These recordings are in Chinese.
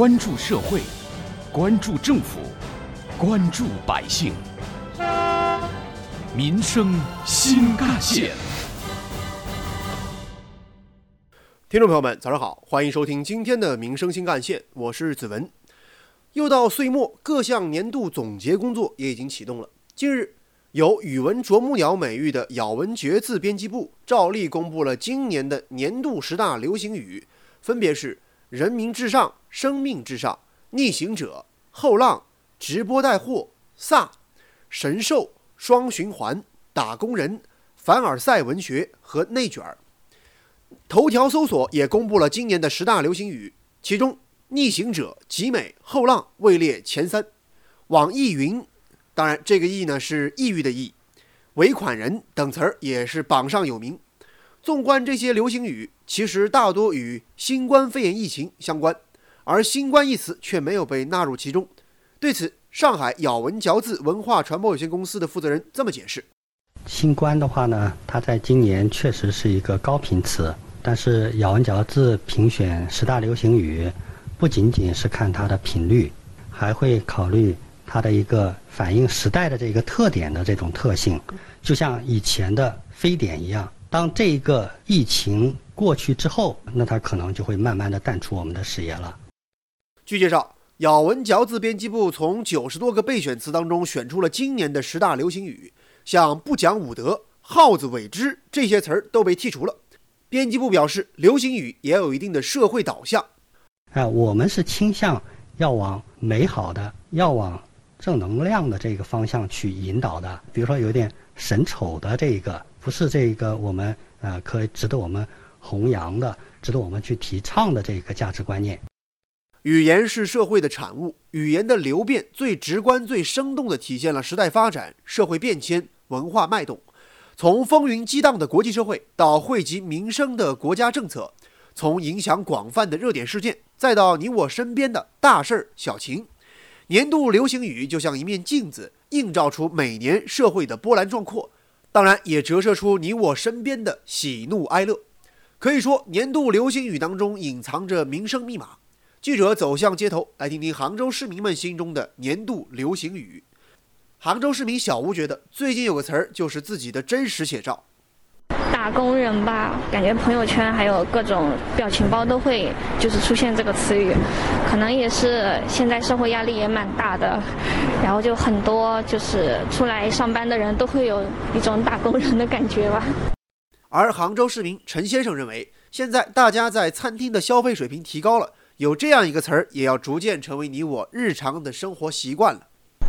关注社会，关注政府，关注百姓，民生新干线。听众朋友们，早上好，欢迎收听今天的《民生新干线》，我是子文。又到岁末，各项年度总结工作也已经启动了。近日，有“语文啄木鸟”美誉的咬文嚼字编辑部照例公布了今年的年度十大流行语，分别是“人民至上”“生命至上”“逆行者”“后浪”“直播带货”“飒”“神兽”“双循环”“打工人”“凡尔赛文学”和“内卷儿”。头条搜索也公布了今年的十大流行语，其中“逆行者”“集美”“后浪”位列前三。网易云，当然这个“易”呢是抑郁的“抑”，“尾款人”等词儿也是榜上有名。纵观这些流行语，其实大多与新冠肺炎疫情相关，而“新冠”一词却没有被纳入其中。对此，上海咬文嚼字文化传播有限公司的负责人这么解释。新冠的话呢，它在今年确实是一个高频词，但是咬文嚼字评选十大流行语，不仅仅是看它的频率，还会考虑它的一个反映时代的这个特点的这种特性，就像以前的非典一样，当这个疫情过去之后，那它可能就会慢慢的淡出我们的视野了。据介绍，咬文嚼字编辑部从九十多个备选词当中选出了今年的十大流行语。像不讲武德、耗子尾汁这些词儿都被剔除了。编辑部表示，流行语也有一定的社会导向。哎，我们是倾向要往美好的、要往正能量的这个方向去引导的。比如说，有点神丑的这个，不是这个我们呃可以值得我们弘扬的、值得我们去提倡的这个价值观念。语言是社会的产物，语言的流变最直观、最生动地体现了时代发展、社会变迁、文化脉动。从风云激荡的国际社会，到惠及民生的国家政策；从影响广泛的热点事件，再到你我身边的大事儿、小情。年度流行语就像一面镜子，映照出每年社会的波澜壮阔，当然也折射出你我身边的喜怒哀乐。可以说，年度流行语当中隐藏着民生密码。记者走向街头，来听听杭州市民们心中的年度流行语。杭州市民小吴觉得，最近有个词儿就是自己的真实写照。打工人吧，感觉朋友圈还有各种表情包都会就是出现这个词语，可能也是现在社会压力也蛮大的，然后就很多就是出来上班的人都会有一种打工人的感觉吧。而杭州市民陈先生认为，现在大家在餐厅的消费水平提高了。有这样一个词儿，也要逐渐成为你我日常的生活习惯了。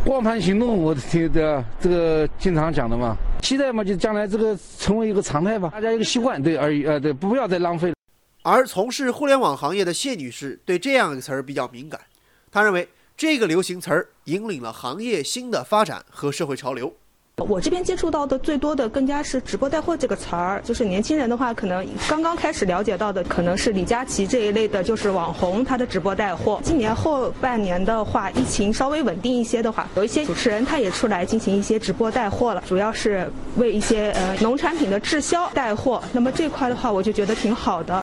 光盘行动，我听的这个经常讲的嘛，期待嘛，就将来这个成为一个常态吧，大家一个习惯，对而已，呃，对，不要再浪费了。而从事互联网行业的谢女士对这样一个词儿比较敏感，她认为这个流行词儿引领了行业新的发展和社会潮流。我这边接触到的最多的，更加是直播带货这个词儿。就是年轻人的话，可能刚刚开始了解到的，可能是李佳琦这一类的，就是网红他的直播带货。今年后半年的话，疫情稍微稳定一些的话，有一些主持人他也出来进行一些直播带货了，主要是为一些呃农产品的滞销带货。那么这块的话，我就觉得挺好的。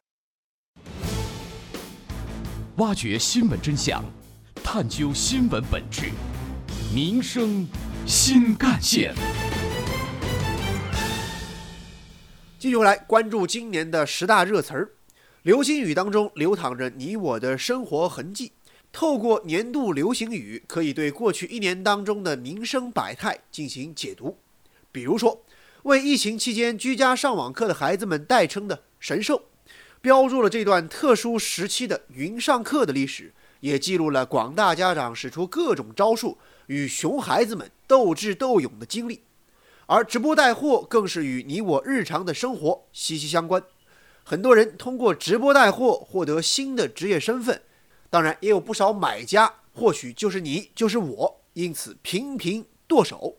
挖掘新闻真相，探究新闻本质，民生。新干线，继续回来关注今年的十大热词儿，流行语当中流淌着你我的生活痕迹。透过年度流行语，可以对过去一年当中的民生百态进行解读。比如说，为疫情期间居家上网课的孩子们代称的“神兽”，标注了这段特殊时期的云上课的历史，也记录了广大家长使出各种招数。与熊孩子们斗智斗勇的经历，而直播带货更是与你我日常的生活息息相关。很多人通过直播带货获得新的职业身份，当然也有不少买家，或许就是你，就是我，因此频频剁手。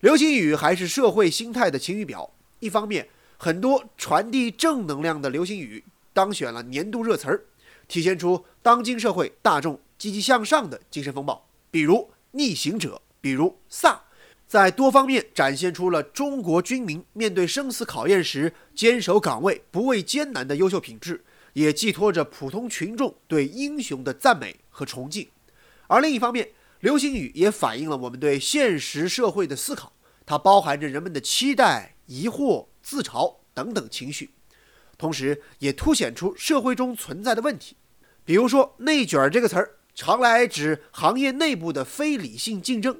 流行语还是社会心态的晴雨表。一方面，很多传递正能量的流行语当选了年度热词儿，体现出当今社会大众积极向上的精神风貌，比如。逆行者，比如飒，在多方面展现出了中国军民面对生死考验时坚守岗位、不畏艰难的优秀品质，也寄托着普通群众对英雄的赞美和崇敬。而另一方面，流行语也反映了我们对现实社会的思考，它包含着人们的期待、疑惑、自嘲等等情绪，同时也凸显出社会中存在的问题。比如说“内卷”这个词儿，常来指行业内部的非理性竞争，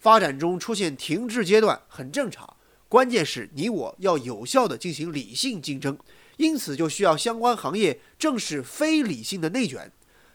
发展中出现停滞阶段很正常。关键是你我要有效地进行理性竞争，因此就需要相关行业正视非理性的内卷。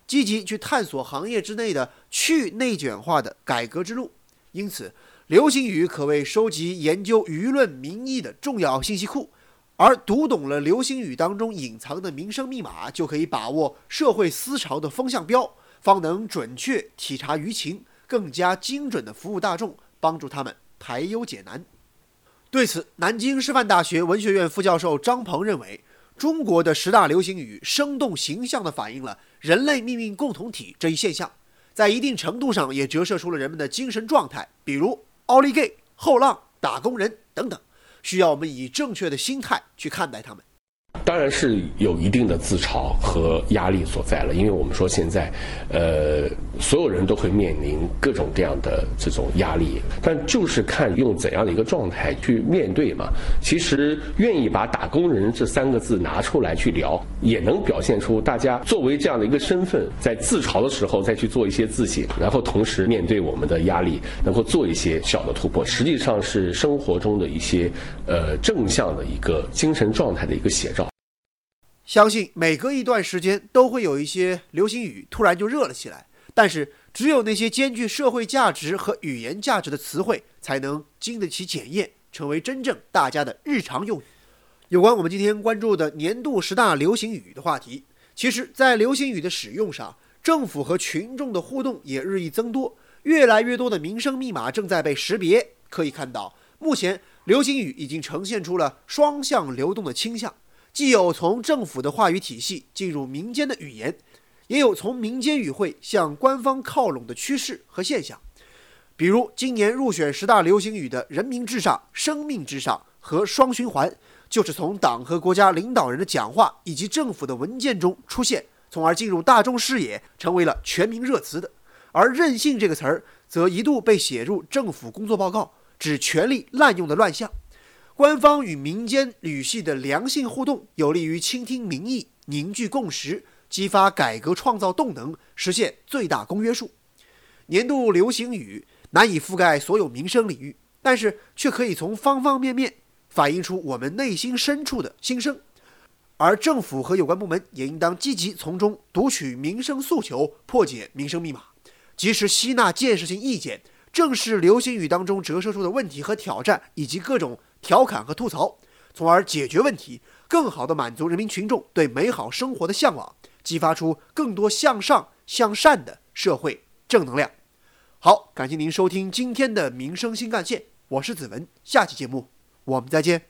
积极去探索行业之内的去内卷化的改革之路，因此，流行语可谓收集研究舆论民意的重要信息库。而读懂了流行语当中隐藏的民生密码，就可以把握社会思潮的风向标，方能准确体察舆情，更加精准地服务大众，帮助他们排忧解难。对此，南京师范大学文学院副教授张鹏认为。中国的十大流行语生动形象地反映了人类命运共同体这一现象，在一定程度上也折射出了人们的精神状态，比如“奥利给”“后浪”“打工人”等等，需要我们以正确的心态去看待他们。当然是有一定的自嘲和压力所在了，因为我们说现在，呃，所有人都会面临各种各样的这种压力，但就是看用怎样的一个状态去面对嘛。其实愿意把“打工人”这三个字拿出来去聊，也能表现出大家作为这样的一个身份，在自嘲的时候再去做一些自省，然后同时面对我们的压力，能够做一些小的突破，实际上是生活中的一些呃正向的一个精神状态的一个写照。相信每隔一段时间都会有一些流行语突然就热了起来，但是只有那些兼具社会价值和语言价值的词汇才能经得起检验，成为真正大家的日常用语。有关我们今天关注的年度十大流行语的话题，其实，在流行语的使用上，政府和群众的互动也日益增多，越来越多的民生密码正在被识别。可以看到，目前流行语已经呈现出了双向流动的倾向。既有从政府的话语体系进入民间的语言，也有从民间语汇向官方靠拢的趋势和现象。比如今年入选十大流行语的“人民至上”“生命至上”和“双循环”，就是从党和国家领导人的讲话以及政府的文件中出现，从而进入大众视野，成为了全民热词的。而“任性”这个词儿，则一度被写入政府工作报告，指权力滥用的乱象。官方与民间语系的良性互动，有利于倾听民意、凝聚共识、激发改革创造动能，实现最大公约数。年度流行语难以覆盖所有民生领域，但是却可以从方方面面反映出我们内心深处的心声。而政府和有关部门也应当积极从中读取民生诉求，破解民生密码，及时吸纳建设性意见，正视流行语当中折射出的问题和挑战，以及各种。调侃和吐槽，从而解决问题，更好地满足人民群众对美好生活的向往，激发出更多向上向善的社会正能量。好，感谢您收听今天的民生新干线，我是子文，下期节目我们再见。